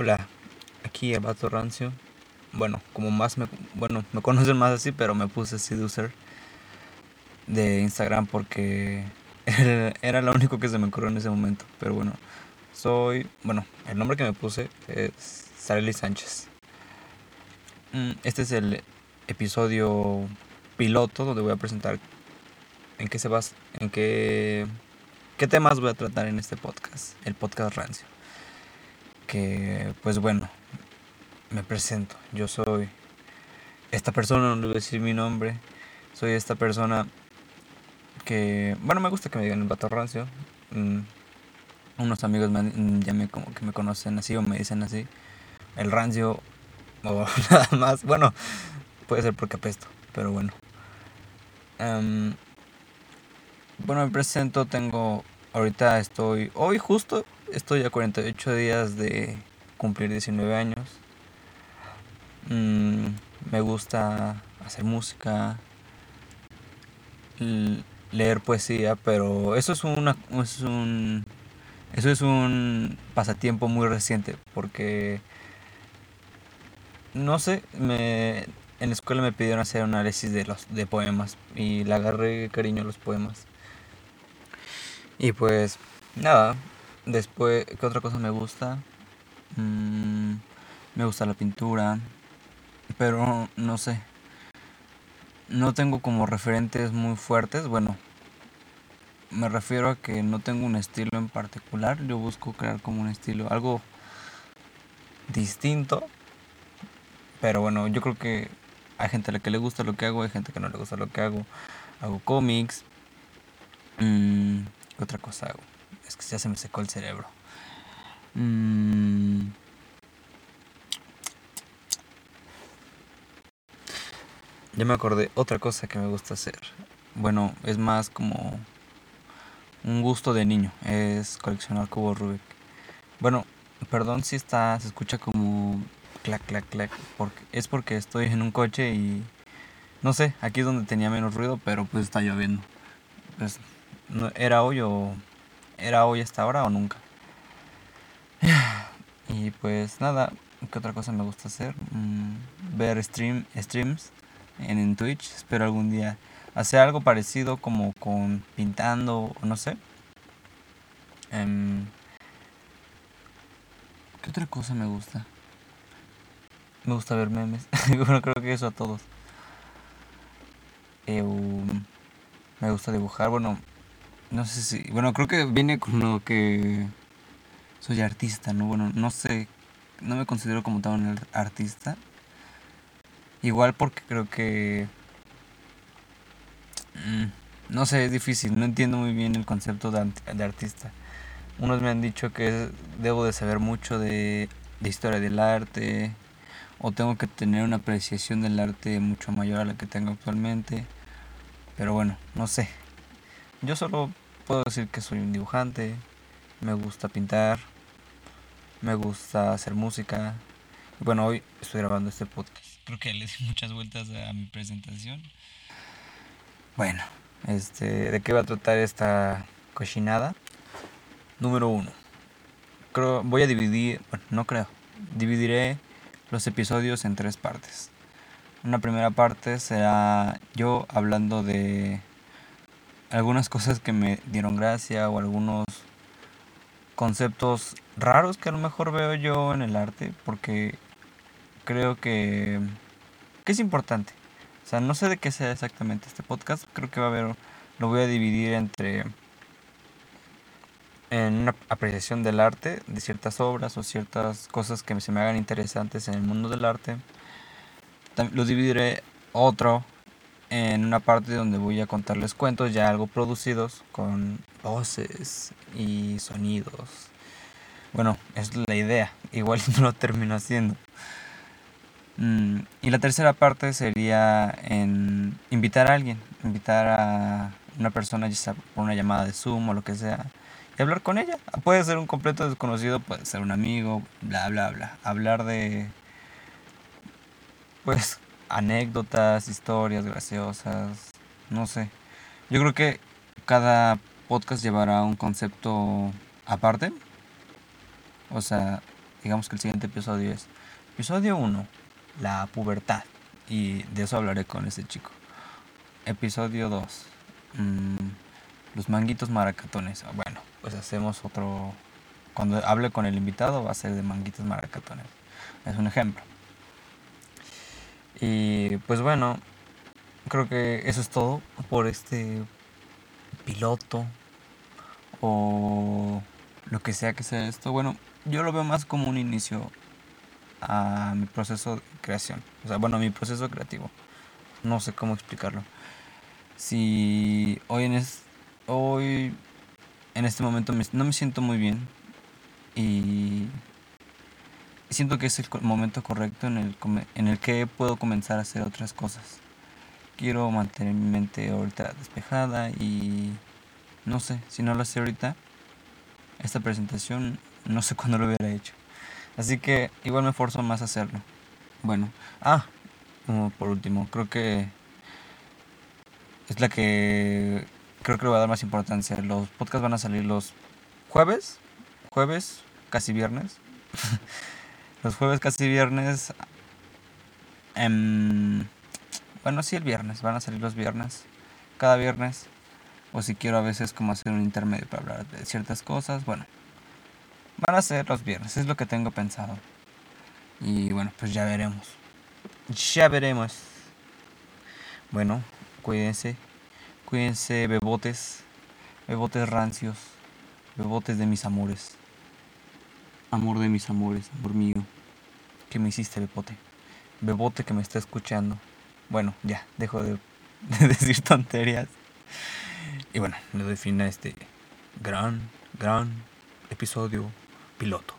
Hola, aquí el vato rancio. Bueno, como más me, bueno, me conocen más así, pero me puse Seducer de Instagram porque era lo único que se me ocurrió en ese momento. Pero bueno, soy, bueno, el nombre que me puse es Sarely Sánchez. Mm, este es el episodio piloto donde voy a presentar en qué se basa, en qué, qué temas voy a tratar en este podcast, el podcast rancio. Que, pues bueno, me presento. Yo soy esta persona, no voy a decir mi nombre. Soy esta persona que, bueno, me gusta que me digan el vato rancio. Mm, unos amigos me, ya me, como que me conocen así o me dicen así. El rancio o nada más. Bueno, puede ser porque apesto, pero bueno. Em, bueno, me presento, tengo, ahorita estoy, hoy justo estoy a 48 días de cumplir 19 años. Mm, me gusta hacer música, leer poesía, pero eso es una, es un, eso es un pasatiempo muy reciente porque no sé, me, en la escuela me pidieron hacer un análisis de los de poemas y le agarré cariño a los poemas. Y pues nada, después, ¿qué otra cosa me gusta? Mm, me gusta la pintura, pero no sé. No tengo como referentes muy fuertes, bueno, me refiero a que no tengo un estilo en particular, yo busco crear como un estilo, algo distinto, pero bueno, yo creo que hay gente a la que le gusta lo que hago, hay gente que no le gusta lo que hago, hago cómics, mm, ¿Qué otra cosa hago? Es que ya se me secó el cerebro. Mm. Ya me acordé otra cosa que me gusta hacer. Bueno, es más como un gusto de niño. Es coleccionar cubos Rubik. Bueno, perdón si está, se escucha como clac, clac, clac. Porque, es porque estoy en un coche y no sé, aquí es donde tenía menos ruido, pero pues está lloviendo. Pues ¿Era hoy o era hoy hasta ahora o nunca? Y pues nada, ¿qué otra cosa me gusta hacer? Mm, ver stream, streams en, Twitch. Espero algún día hacer algo parecido como con pintando no sé. Em, ¿Qué otra cosa me gusta? Me gusta ver memes. bueno, creo que eso a todos. me gusta dibujar. Bueno, no sé si, bueno, creo que viene con lo que soy artista, ¿no? Bueno, no sé, no me considero como tal un artista. Igual porque creo que, mm, no sé, es difícil, no entiendo muy bien el concepto de, artista. Unos me han dicho que debo de saber mucho de, de historia del arte, o tengo que tener una apreciación del arte mucho mayor a la que tengo actualmente. Pero bueno, no sé. Yo solo puedo decir que soy un dibujante, me gusta pintar, me gusta hacer música. bueno, hoy estoy grabando este podcast. Creo que le di muchas vueltas a mi presentación. Bueno, este, ¿de qué va a tratar esta cochinada? Número uno. Creo, voy a dividir, bueno, no creo, dividiré los episodios en tres partes. Una primera parte será yo hablando de algunas cosas que me dieron gracia o algunos conceptos raros que a lo mejor veo yo en el arte porque creo que, que es importante. O sea, no sé de qué sea exactamente este podcast, creo que va a haber, lo voy a dividir entre en una apreciación del arte, de ciertas obras o ciertas cosas que se me hagan interesantes en el mundo del arte. Lo dividiré otro en una parte donde voy a contarles cuentos ya algo producidos con voces y sonidos. Bueno, es la idea, igual no lo termino haciendo. Mm, y la tercera parte sería en invitar a alguien, invitar a una persona, ya sea por una llamada de Zoom o lo que sea, y hablar con ella. Puede ser un completo desconocido, puede ser un amigo, bla, bla, bla. Hablar de, pues, anécdotas, historias graciosas, no sé. Yo creo que cada podcast llevará un concepto aparte. O sea, digamos que el siguiente episodio es episodio 1, la pubertad. Y de eso hablaré con ese chico. Episodio 2, mm, los manguitos maracatones. Bueno, pues hacemos otro... Cuando hable con el invitado va a ser de manguitos maracatones. Es un ejemplo. Y pues bueno, creo que eso es todo por este piloto o lo que sea que sea esto. Bueno, yo lo veo más como un inicio a mi proceso de creación. O sea, bueno, mi proceso creativo. No sé cómo explicarlo. Si hoy en, es, hoy en este momento no me siento muy bien y siento que es el momento correcto en el, en el que puedo comenzar a hacer otras cosas. Quiero mantener mi mente ahorita despejada y no sé, si no lo hace ahorita, esta presentación no sé cuándo lo hubiera hecho. Así que igual me esfuerzo más a hacerlo. Bueno, ah, por último, creo que es la que creo que le voy a dar más importancia. Los podcasts van a salir los jueves, jueves, casi viernes. los jueves, casi viernes. Em, bueno, sí, el viernes, van a salir los viernes, cada viernes. O si quiero a veces como hacer un intermedio para hablar de ciertas cosas, bueno, van a ser los viernes, es lo que tengo pensado. Y bueno, pues ya veremos. Ya veremos. Bueno, cuídense. Cuídense, bebotes. Bebotes rancios. Bebotes de mis amores. Amor de mis amores, amor mío. ¿Qué me hiciste, bebote? Bebote que me está escuchando. Bueno, ya, dejo de, de decir tonterías. Y bueno, le doy este gran, gran episodio piloto.